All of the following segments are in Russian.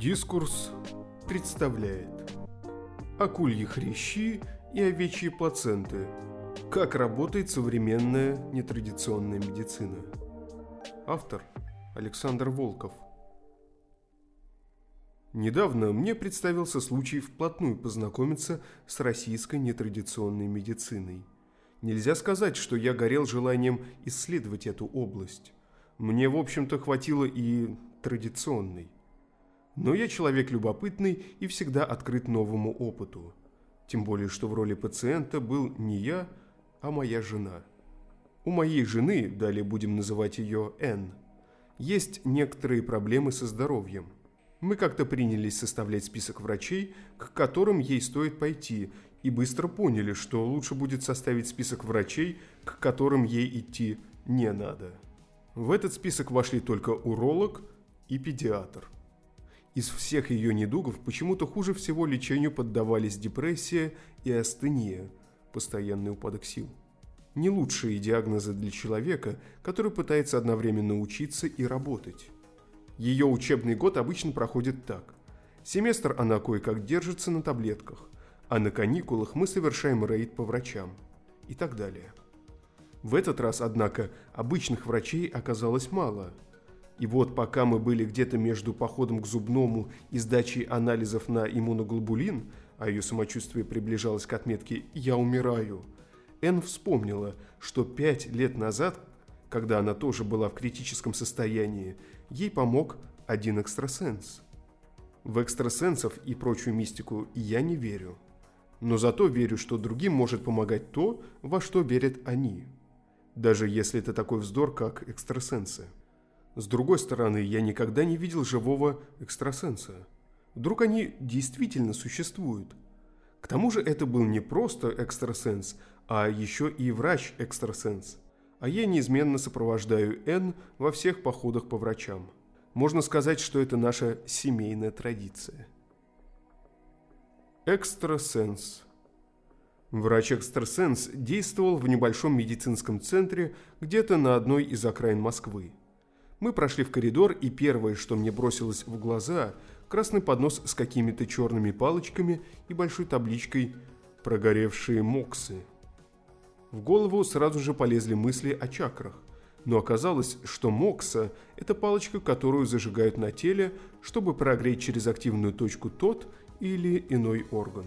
Дискурс представляет Акульи хрящи и овечьи плаценты. Как работает современная нетрадиционная медицина. Автор Александр Волков. Недавно мне представился случай вплотную познакомиться с российской нетрадиционной медициной. Нельзя сказать, что я горел желанием исследовать эту область. Мне, в общем-то, хватило и традиционной. Но я человек любопытный и всегда открыт новому опыту. Тем более, что в роли пациента был не я, а моя жена. У моей жены, далее будем называть ее Н, есть некоторые проблемы со здоровьем. Мы как-то принялись составлять список врачей, к которым ей стоит пойти, и быстро поняли, что лучше будет составить список врачей, к которым ей идти не надо. В этот список вошли только уролог и педиатр – из всех ее недугов почему-то хуже всего лечению поддавались депрессия и астения, постоянный упадок сил. Не лучшие диагнозы для человека, который пытается одновременно учиться и работать. Ее учебный год обычно проходит так. Семестр она кое-как держится на таблетках, а на каникулах мы совершаем рейд по врачам и так далее. В этот раз, однако, обычных врачей оказалось мало – и вот пока мы были где-то между походом к зубному и сдачей анализов на иммуноглобулин, а ее самочувствие приближалось к отметке «я умираю», Энн вспомнила, что пять лет назад, когда она тоже была в критическом состоянии, ей помог один экстрасенс. В экстрасенсов и прочую мистику я не верю. Но зато верю, что другим может помогать то, во что верят они. Даже если это такой вздор, как экстрасенсы. С другой стороны, я никогда не видел живого экстрасенса. Вдруг они действительно существуют? К тому же это был не просто экстрасенс, а еще и врач-экстрасенс. А я неизменно сопровождаю Н во всех походах по врачам. Можно сказать, что это наша семейная традиция. Экстрасенс Врач-экстрасенс действовал в небольшом медицинском центре где-то на одной из окраин Москвы. Мы прошли в коридор, и первое, что мне бросилось в глаза, красный поднос с какими-то черными палочками и большой табличкой «Прогоревшие моксы». В голову сразу же полезли мысли о чакрах, но оказалось, что мокса – это палочка, которую зажигают на теле, чтобы прогреть через активную точку тот или иной орган.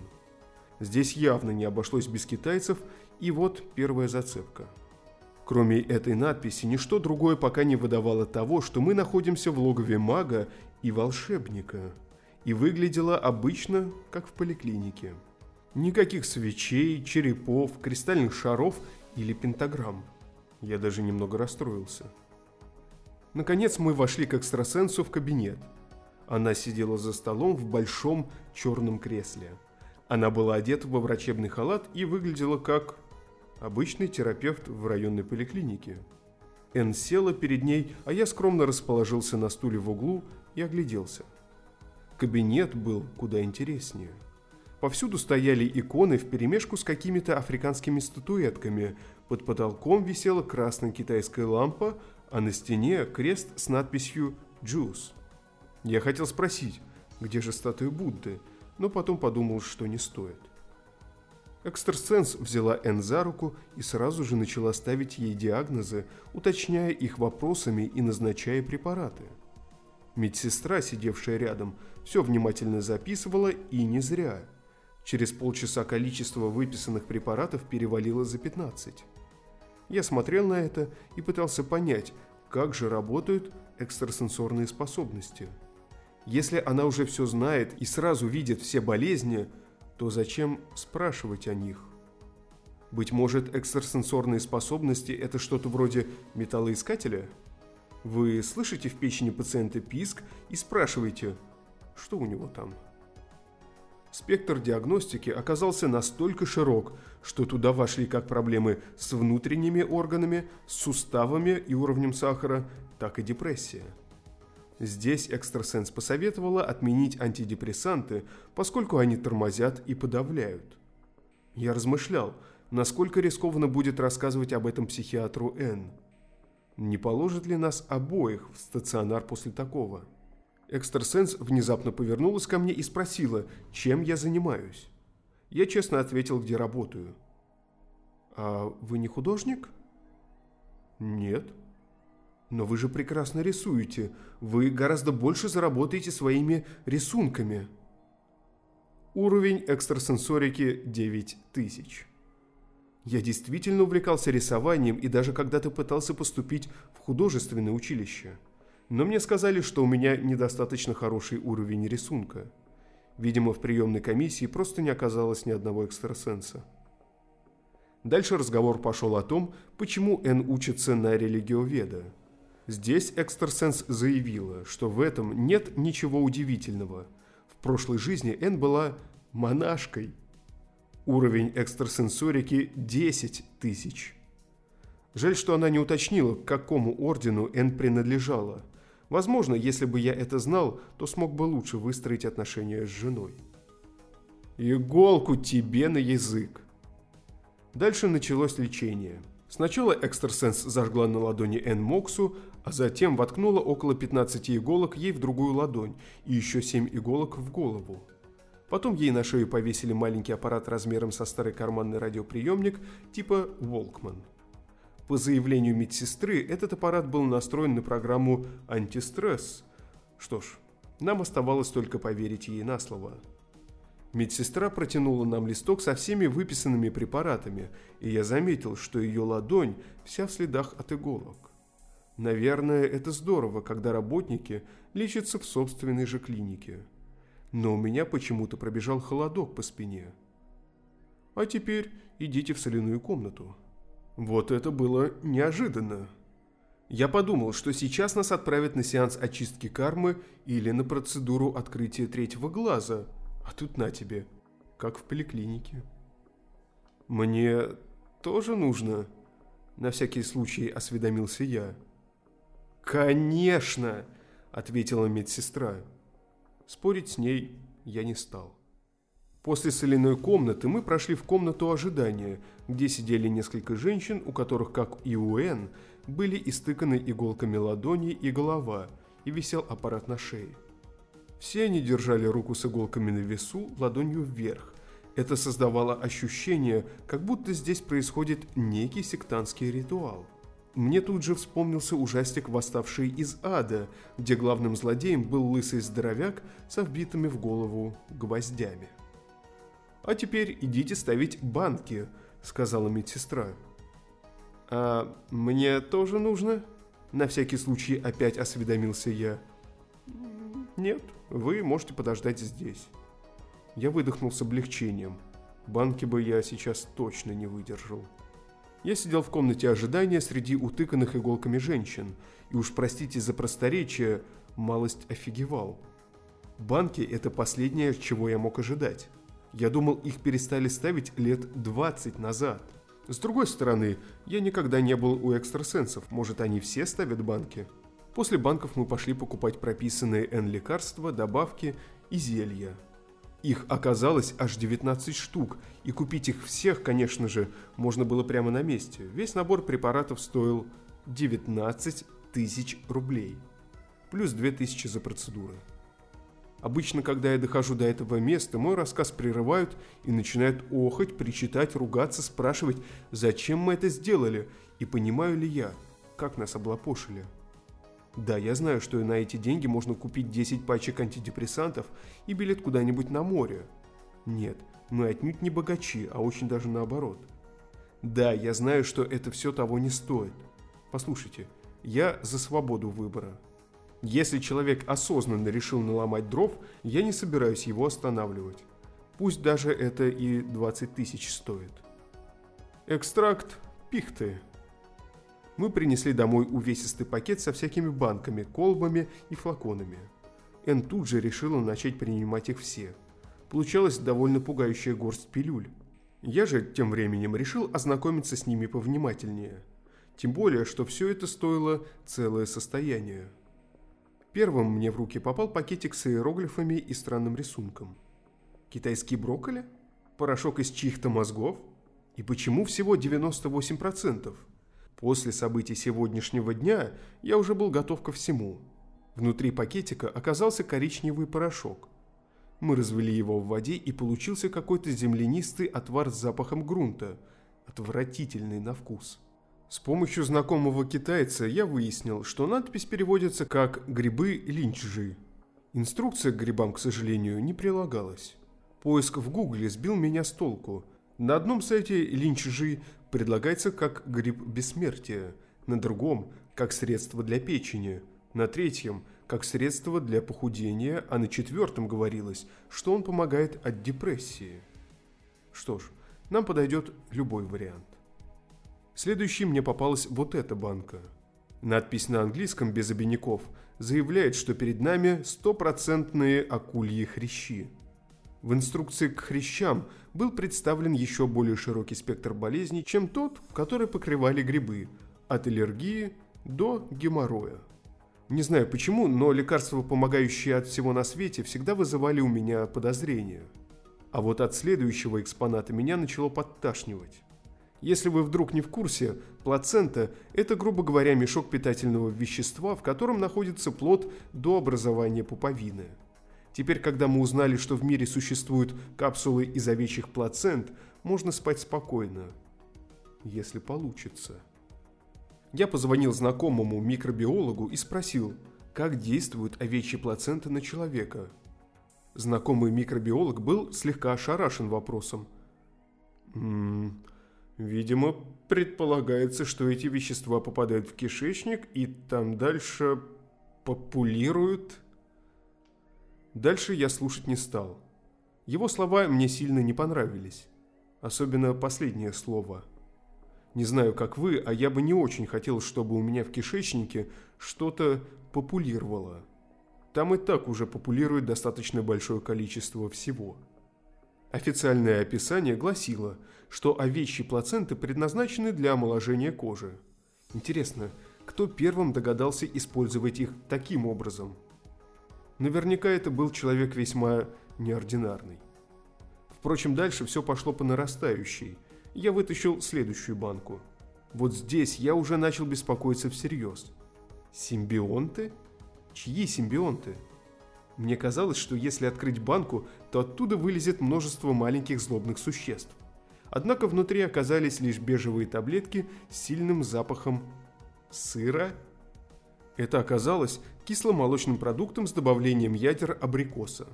Здесь явно не обошлось без китайцев, и вот первая зацепка – Кроме этой надписи, ничто другое пока не выдавало того, что мы находимся в логове мага и волшебника. И выглядело обычно, как в поликлинике. Никаких свечей, черепов, кристальных шаров или пентаграмм. Я даже немного расстроился. Наконец мы вошли к экстрасенсу в кабинет. Она сидела за столом в большом черном кресле. Она была одета во врачебный халат и выглядела как обычный терапевт в районной поликлинике. Эн села перед ней, а я скромно расположился на стуле в углу и огляделся. Кабинет был куда интереснее. Повсюду стояли иконы вперемешку с какими-то африканскими статуэтками. Под потолком висела красная китайская лампа, а на стене крест с надписью «Джуз». Я хотел спросить, где же статуя Будды, но потом подумал, что не стоит. Экстрасенс взяла Энн за руку и сразу же начала ставить ей диагнозы, уточняя их вопросами и назначая препараты. Медсестра, сидевшая рядом, все внимательно записывала и не зря. Через полчаса количество выписанных препаратов перевалило за 15. Я смотрел на это и пытался понять, как же работают экстрасенсорные способности. Если она уже все знает и сразу видит все болезни – то зачем спрашивать о них? Быть может, экстрасенсорные способности – это что-то вроде металлоискателя? Вы слышите в печени пациента писк и спрашиваете, что у него там? Спектр диагностики оказался настолько широк, что туда вошли как проблемы с внутренними органами, с суставами и уровнем сахара, так и депрессия – Здесь экстрасенс посоветовала отменить антидепрессанты, поскольку они тормозят и подавляют. Я размышлял, насколько рискованно будет рассказывать об этом психиатру Н. Не положит ли нас обоих в стационар после такого? Экстрасенс внезапно повернулась ко мне и спросила, чем я занимаюсь. Я честно ответил, где работаю. «А вы не художник?» «Нет». «Но вы же прекрасно рисуете. Вы гораздо больше заработаете своими рисунками». Уровень экстрасенсорики 9000. Я действительно увлекался рисованием и даже когда-то пытался поступить в художественное училище. Но мне сказали, что у меня недостаточно хороший уровень рисунка. Видимо, в приемной комиссии просто не оказалось ни одного экстрасенса. Дальше разговор пошел о том, почему Н учится на религиоведа. Здесь экстрасенс заявила, что в этом нет ничего удивительного. В прошлой жизни Н была монашкой. Уровень экстрасенсорики 10 тысяч. Жаль, что она не уточнила, к какому ордену Н принадлежала – Возможно, если бы я это знал, то смог бы лучше выстроить отношения с женой. Иголку тебе на язык. Дальше началось лечение. Сначала экстрасенс зажгла на ладони Эн Моксу, а затем воткнула около 15 иголок ей в другую ладонь и еще 7 иголок в голову. Потом ей на шею повесили маленький аппарат размером со старый карманный радиоприемник типа Волкман – по заявлению медсестры, этот аппарат был настроен на программу «Антистресс». Что ж, нам оставалось только поверить ей на слово. Медсестра протянула нам листок со всеми выписанными препаратами, и я заметил, что ее ладонь вся в следах от иголок. Наверное, это здорово, когда работники лечатся в собственной же клинике. Но у меня почему-то пробежал холодок по спине. А теперь идите в соляную комнату. Вот это было неожиданно. Я подумал, что сейчас нас отправят на сеанс очистки кармы или на процедуру открытия третьего глаза. А тут на тебе, как в поликлинике. Мне тоже нужно? На всякий случай осведомился я. «Конечно!» – ответила медсестра. Спорить с ней я не стал. После соляной комнаты мы прошли в комнату ожидания, где сидели несколько женщин, у которых, как и у Эн, были истыканы иголками ладони и голова, и висел аппарат на шее. Все они держали руку с иголками на весу, ладонью вверх. Это создавало ощущение, как будто здесь происходит некий сектантский ритуал. Мне тут же вспомнился ужастик «Восставший из ада», где главным злодеем был лысый здоровяк со вбитыми в голову гвоздями. «А теперь идите ставить банки», — сказала медсестра. «А мне тоже нужно?» На всякий случай опять осведомился я. «Нет, вы можете подождать здесь». Я выдохнул с облегчением. Банки бы я сейчас точно не выдержал. Я сидел в комнате ожидания среди утыканных иголками женщин, и уж простите за просторечие, малость офигевал. Банки – это последнее, чего я мог ожидать. Я думал, их перестали ставить лет 20 назад. С другой стороны, я никогда не был у экстрасенсов, может они все ставят банки? После банков мы пошли покупать прописанные N лекарства, добавки и зелья. Их оказалось аж 19 штук, и купить их всех, конечно же, можно было прямо на месте. Весь набор препаратов стоил 19 тысяч рублей, плюс 2000 за процедуры. Обычно, когда я дохожу до этого места, мой рассказ прерывают и начинают охать, причитать, ругаться, спрашивать, зачем мы это сделали и понимаю ли я, как нас облапошили. Да, я знаю, что на эти деньги можно купить 10 пачек антидепрессантов и билет куда-нибудь на море. Нет, мы отнюдь не богачи, а очень даже наоборот. Да, я знаю, что это все того не стоит. Послушайте, я за свободу выбора. Если человек осознанно решил наломать дров, я не собираюсь его останавливать. Пусть даже это и 20 тысяч стоит. Экстракт пихты. Мы принесли домой увесистый пакет со всякими банками, колбами и флаконами. Эн тут же решила начать принимать их все. Получалась довольно пугающая горсть пилюль. Я же тем временем решил ознакомиться с ними повнимательнее. Тем более, что все это стоило целое состояние. Первым мне в руки попал пакетик с иероглифами и странным рисунком. Китайский брокколи? Порошок из чьих-то мозгов? И почему всего 98%? После событий сегодняшнего дня я уже был готов ко всему. Внутри пакетика оказался коричневый порошок. Мы развели его в воде, и получился какой-то землянистый отвар с запахом грунта, отвратительный на вкус. С помощью знакомого китайца я выяснил, что надпись переводится как «грибы линчжи». Инструкция к грибам, к сожалению, не прилагалась. Поиск в гугле сбил меня с толку. На одном сайте линчжи предлагается как гриб бессмертия, на другом – как средство для печени – на третьем – как средство для похудения, а на четвертом говорилось, что он помогает от депрессии. Что ж, нам подойдет любой вариант. Следующей мне попалась вот эта банка. Надпись на английском без обиняков заявляет, что перед нами стопроцентные акульи хрящи. В инструкции к хрящам был представлен еще более широкий спектр болезней, чем тот, который покрывали грибы, от аллергии до геморроя. Не знаю почему, но лекарства, помогающие от всего на свете, всегда вызывали у меня подозрения. А вот от следующего экспоната меня начало подташнивать. Если вы вдруг не в курсе, плацента – это, грубо говоря, мешок питательного вещества, в котором находится плод до образования пуповины. Теперь, когда мы узнали, что в мире существуют капсулы из овечьих плацент, можно спать спокойно. Если получится. Я позвонил знакомому микробиологу и спросил, как действуют овечьи плаценты на человека. Знакомый микробиолог был слегка ошарашен вопросом. «М -м, видимо, предполагается, что эти вещества попадают в кишечник и там дальше популируют. Дальше я слушать не стал. Его слова мне сильно не понравились. Особенно последнее слово – не знаю, как вы, а я бы не очень хотел, чтобы у меня в кишечнике что-то популировало. Там и так уже популирует достаточно большое количество всего. Официальное описание гласило, что овечьи плаценты предназначены для омоложения кожи. Интересно, кто первым догадался использовать их таким образом? Наверняка это был человек весьма неординарный. Впрочем, дальше все пошло по нарастающей – я вытащил следующую банку. Вот здесь я уже начал беспокоиться всерьез. Симбионты? Чьи симбионты? Мне казалось, что если открыть банку, то оттуда вылезет множество маленьких злобных существ. Однако внутри оказались лишь бежевые таблетки с сильным запахом сыра. Это оказалось кисломолочным продуктом с добавлением ядер абрикоса.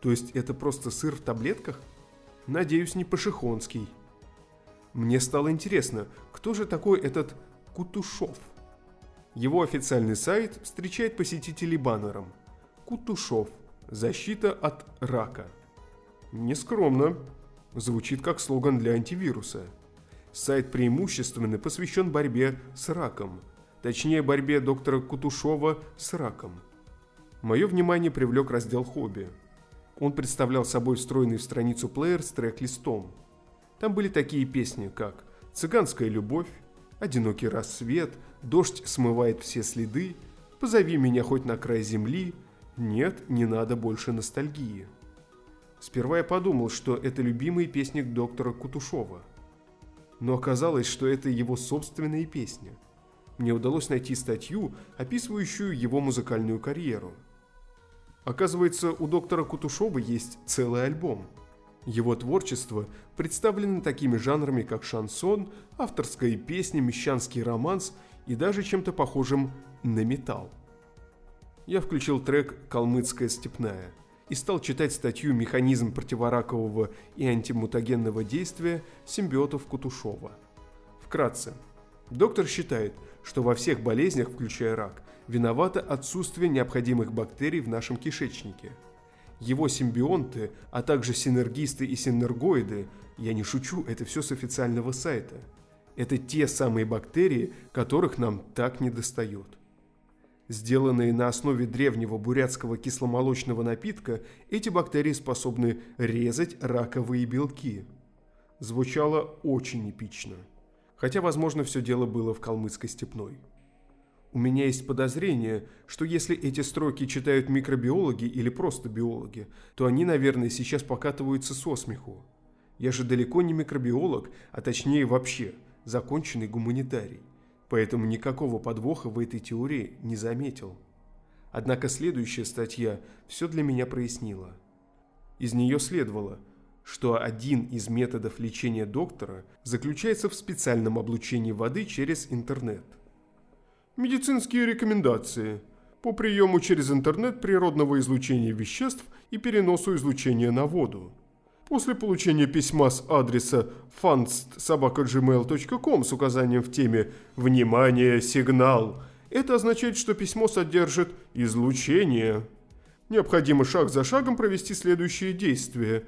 То есть это просто сыр в таблетках? Надеюсь, не пашихонский. Мне стало интересно, кто же такой этот Кутушов? Его официальный сайт встречает посетителей баннером. Кутушов. Защита от рака. Нескромно. Звучит как слоган для антивируса. Сайт преимущественно посвящен борьбе с раком. Точнее, борьбе доктора Кутушова с раком. Мое внимание привлек раздел «Хобби». Он представлял собой встроенный в страницу плеер с трек-листом – там были такие песни, как «Цыганская любовь», «Одинокий рассвет», «Дождь смывает все следы», «Позови меня хоть на край земли», «Нет, не надо больше ностальгии». Сперва я подумал, что это любимые песни доктора Кутушова. Но оказалось, что это его собственные песни. Мне удалось найти статью, описывающую его музыкальную карьеру. Оказывается, у доктора Кутушова есть целый альбом – его творчество представлено такими жанрами, как шансон, авторская песня, мещанский романс и даже чем-то похожим на металл. Я включил трек «Калмыцкая степная» и стал читать статью «Механизм противоракового и антимутагенного действия симбиотов Кутушова». Вкратце. Доктор считает, что во всех болезнях, включая рак, виновато отсутствие необходимых бактерий в нашем кишечнике – его симбионты, а также синергисты и синергоиды, я не шучу, это все с официального сайта. Это те самые бактерии, которых нам так не достает. Сделанные на основе древнего бурятского кисломолочного напитка, эти бактерии способны резать раковые белки. Звучало очень эпично. Хотя, возможно, все дело было в калмыцкой степной. У меня есть подозрение, что если эти строки читают микробиологи или просто биологи, то они, наверное, сейчас покатываются со смеху. Я же далеко не микробиолог, а точнее вообще законченный гуманитарий. Поэтому никакого подвоха в этой теории не заметил. Однако следующая статья все для меня прояснила. Из нее следовало, что один из методов лечения доктора заключается в специальном облучении воды через интернет. Медицинские рекомендации по приему через интернет природного излучения веществ и переносу излучения на воду. После получения письма с адреса funstsobaka.gmail.com с указанием в теме «Внимание! Сигнал!» Это означает, что письмо содержит излучение. Необходимо шаг за шагом провести следующие действия.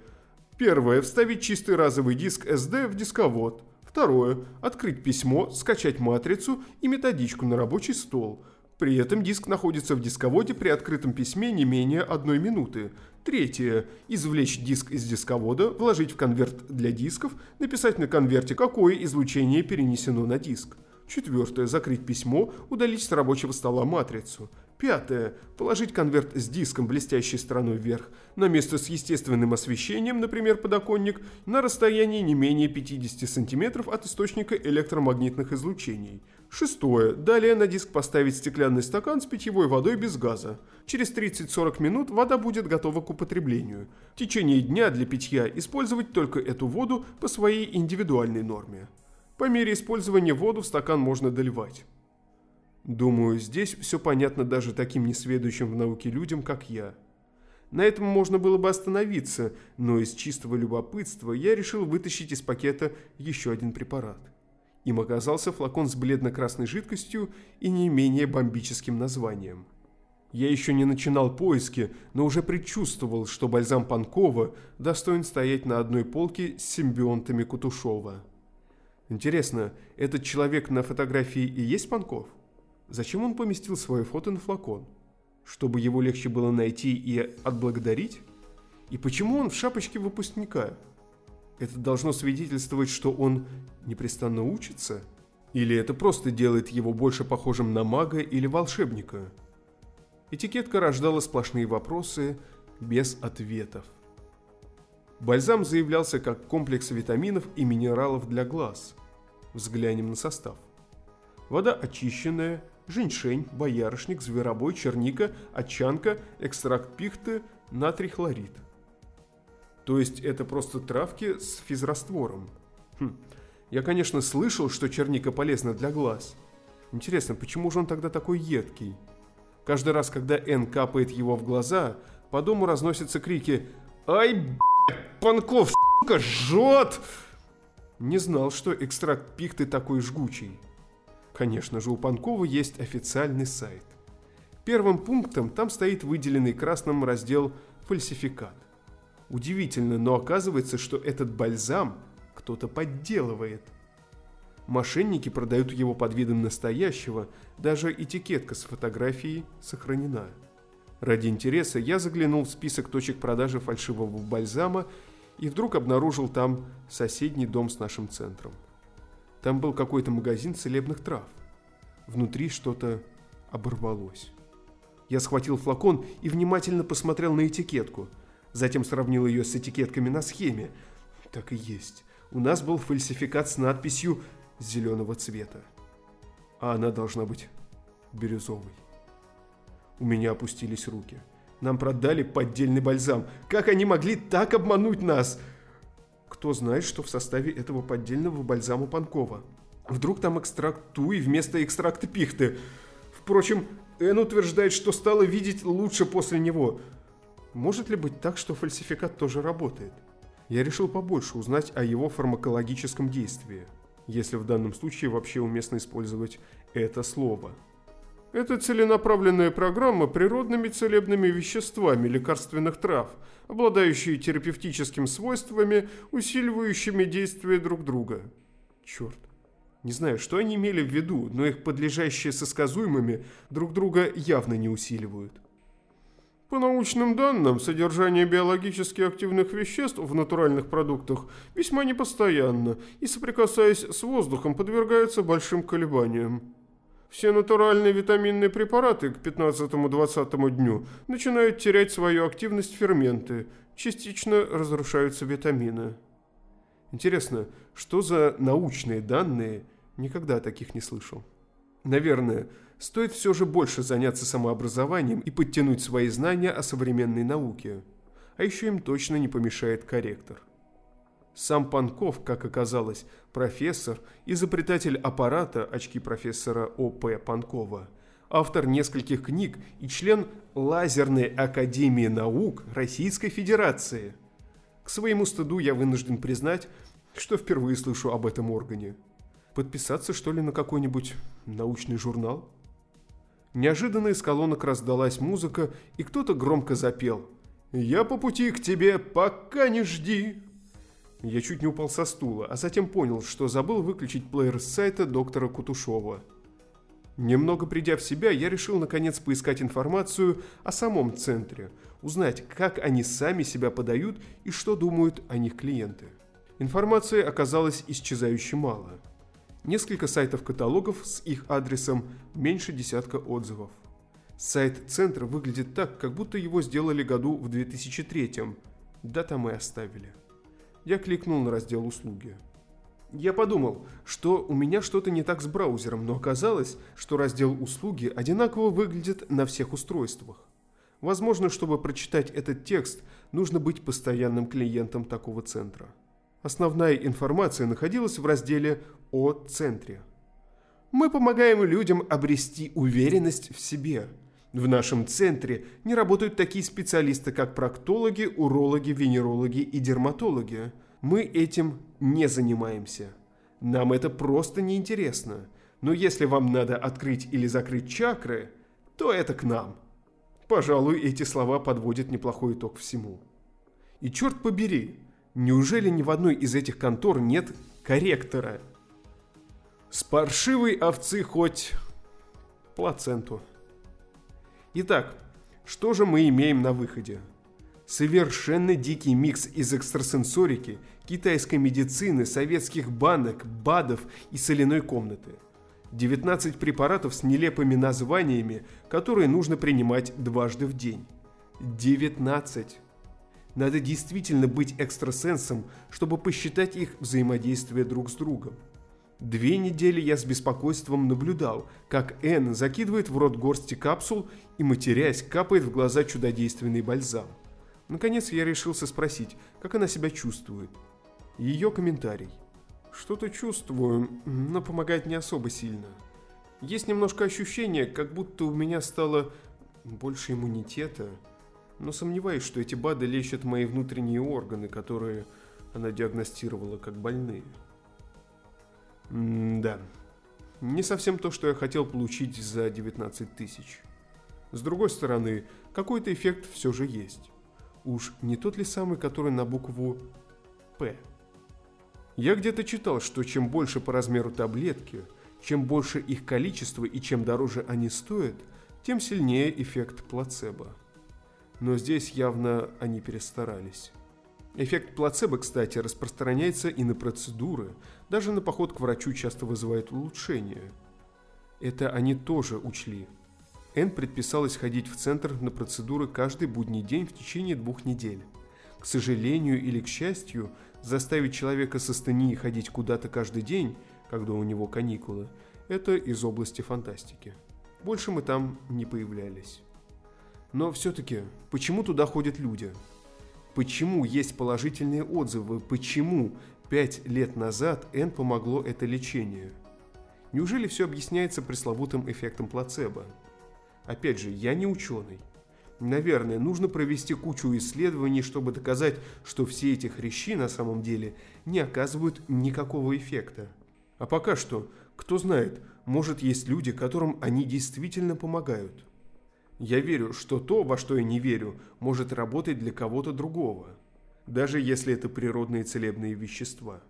Первое. Вставить чистый разовый диск SD в дисковод. Второе. Открыть письмо, скачать матрицу и методичку на рабочий стол. При этом диск находится в дисководе при открытом письме не менее одной минуты. Третье. Извлечь диск из дисковода, вложить в конверт для дисков, написать на конверте, какое излучение перенесено на диск. Четвертое. Закрыть письмо, удалить с рабочего стола матрицу. Пятое. Положить конверт с диском блестящей стороной вверх на место с естественным освещением, например, подоконник, на расстоянии не менее 50 см от источника электромагнитных излучений. Шестое. Далее на диск поставить стеклянный стакан с питьевой водой без газа. Через 30-40 минут вода будет готова к употреблению. В течение дня для питья использовать только эту воду по своей индивидуальной норме. По мере использования воду в стакан можно доливать. Думаю, здесь все понятно даже таким несведущим в науке людям, как я. На этом можно было бы остановиться, но из чистого любопытства я решил вытащить из пакета еще один препарат. Им оказался флакон с бледно-красной жидкостью и не менее бомбическим названием. Я еще не начинал поиски, но уже предчувствовал, что бальзам Панкова достоин стоять на одной полке с симбионтами Кутушова. Интересно, этот человек на фотографии и есть Панков? Зачем он поместил свое фото на флакон? Чтобы его легче было найти и отблагодарить? И почему он в шапочке выпускника? Это должно свидетельствовать, что он непрестанно учится? Или это просто делает его больше похожим на мага или волшебника? Этикетка рождала сплошные вопросы без ответов. Бальзам заявлялся как комплекс витаминов и минералов для глаз – Взглянем на состав. Вода очищенная, женьшень, боярышник, зверобой, черника, отчанка, экстракт пихты, натрий хлорид. То есть это просто травки с физраствором. Хм. Я, конечно, слышал, что черника полезна для глаз. Интересно, почему же он тогда такой едкий? Каждый раз, когда Н капает его в глаза, по дому разносятся крики «Ай, блядь, Панков, сука, жжет!» Не знал, что экстракт пихты такой жгучий. Конечно же, у Панкова есть официальный сайт. Первым пунктом там стоит выделенный красным раздел «Фальсификат». Удивительно, но оказывается, что этот бальзам кто-то подделывает. Мошенники продают его под видом настоящего, даже этикетка с фотографией сохранена. Ради интереса я заглянул в список точек продажи фальшивого бальзама и вдруг обнаружил там соседний дом с нашим центром. Там был какой-то магазин целебных трав. Внутри что-то оборвалось. Я схватил флакон и внимательно посмотрел на этикетку. Затем сравнил ее с этикетками на схеме. Так и есть. У нас был фальсификат с надписью зеленого цвета. А она должна быть бирюзовой. У меня опустились руки. Нам продали поддельный бальзам. Как они могли так обмануть нас? Кто знает, что в составе этого поддельного бальзама Панкова? Вдруг там экстракт туи вместо экстракта пихты? Впрочем, Эн утверждает, что стало видеть лучше после него. Может ли быть так, что фальсификат тоже работает? Я решил побольше узнать о его фармакологическом действии, если в данном случае вообще уместно использовать это слово. Это целенаправленная программа природными целебными веществами лекарственных трав, обладающие терапевтическими свойствами, усиливающими действие друг друга. Черт. Не знаю, что они имели в виду, но их подлежащие сосказуемыми друг друга явно не усиливают. По научным данным, содержание биологически активных веществ в натуральных продуктах весьма непостоянно и, соприкасаясь с воздухом, подвергается большим колебаниям. Все натуральные витаминные препараты к 15-20 дню начинают терять свою активность ферменты, частично разрушаются витамины. Интересно, что за научные данные? Никогда таких не слышал. Наверное, стоит все же больше заняться самообразованием и подтянуть свои знания о современной науке. А еще им точно не помешает корректор. Сам Панков, как оказалось, профессор, изобретатель аппарата очки профессора О.П. Панкова, автор нескольких книг и член Лазерной академии наук Российской Федерации. К своему стыду я вынужден признать, что впервые слышу об этом органе. Подписаться, что ли, на какой-нибудь научный журнал? Неожиданно из колонок раздалась музыка, и кто-то громко запел. «Я по пути к тебе, пока не жди!» Я чуть не упал со стула, а затем понял, что забыл выключить плеер с сайта доктора Кутушова. Немного придя в себя, я решил наконец поискать информацию о самом центре, узнать, как они сами себя подают и что думают о них клиенты. Информации оказалось исчезающе мало. Несколько сайтов-каталогов с их адресом, меньше десятка отзывов. Сайт центра выглядит так, как будто его сделали году в 2003 да там и оставили. Я кликнул на раздел «Услуги». Я подумал, что у меня что-то не так с браузером, но оказалось, что раздел «Услуги» одинаково выглядит на всех устройствах. Возможно, чтобы прочитать этот текст, нужно быть постоянным клиентом такого центра. Основная информация находилась в разделе «О центре». Мы помогаем людям обрести уверенность в себе. В нашем центре не работают такие специалисты, как проктологи, урологи, венерологи и дерматологи. Мы этим не занимаемся. Нам это просто неинтересно. Но если вам надо открыть или закрыть чакры, то это к нам. Пожалуй, эти слова подводят неплохой итог всему. И черт побери, неужели ни в одной из этих контор нет корректора? С паршивой овцы хоть плаценту. Итак, что же мы имеем на выходе? Совершенно дикий микс из экстрасенсорики, китайской медицины, советских банок, БАДов и соляной комнаты. 19 препаратов с нелепыми названиями, которые нужно принимать дважды в день. 19. Надо действительно быть экстрасенсом, чтобы посчитать их взаимодействие друг с другом. Две недели я с беспокойством наблюдал, как Энн закидывает в рот горсти капсул и, матерясь, капает в глаза чудодейственный бальзам. Наконец я решился спросить, как она себя чувствует. Ее комментарий. Что-то чувствую, но помогает не особо сильно. Есть немножко ощущение, как будто у меня стало больше иммунитета. Но сомневаюсь, что эти БАДы лечат мои внутренние органы, которые она диагностировала как больные. Да, не совсем то, что я хотел получить за 19 тысяч. С другой стороны, какой-то эффект все же есть. Уж не тот ли самый, который на букву «П»? Я где-то читал, что чем больше по размеру таблетки, чем больше их количество и чем дороже они стоят, тем сильнее эффект плацебо. Но здесь явно они перестарались. Эффект плацебо, кстати, распространяется и на процедуры, даже на поход к врачу часто вызывает улучшение. Это они тоже учли. Н предписалось ходить в центр на процедуры каждый будний день в течение двух недель. К сожалению или к счастью, заставить человека со астенией ходить куда-то каждый день, когда у него каникулы, это из области фантастики. Больше мы там не появлялись. Но все-таки, почему туда ходят люди? Почему есть положительные отзывы? Почему пять лет назад Н помогло это лечение? Неужели все объясняется пресловутым эффектом плацебо? Опять же, я не ученый. Наверное, нужно провести кучу исследований, чтобы доказать, что все эти хрящи на самом деле не оказывают никакого эффекта. А пока что, кто знает, может есть люди, которым они действительно помогают. Я верю, что то, во что я не верю, может работать для кого-то другого, даже если это природные целебные вещества.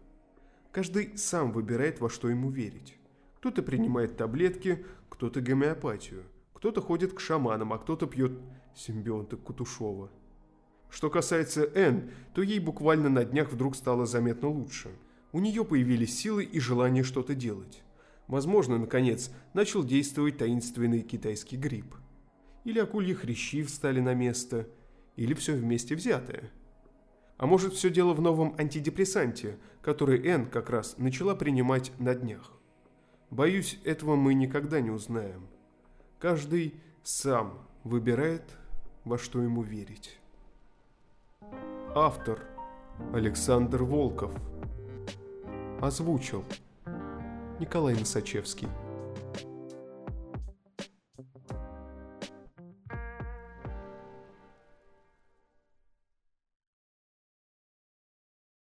Каждый сам выбирает, во что ему верить. Кто-то принимает таблетки, кто-то гомеопатию. Кто-то ходит к шаманам, а кто-то пьет симбионта Кутушова. Что касается Н, то ей буквально на днях вдруг стало заметно лучше. У нее появились силы и желание что-то делать. Возможно, наконец, начал действовать таинственный китайский грипп или акульи хрящи встали на место, или все вместе взятое. А может все дело в новом антидепрессанте, который Энн как раз начала принимать на днях. Боюсь, этого мы никогда не узнаем. Каждый сам выбирает, во что ему верить. Автор Александр Волков Озвучил Николай Носачевский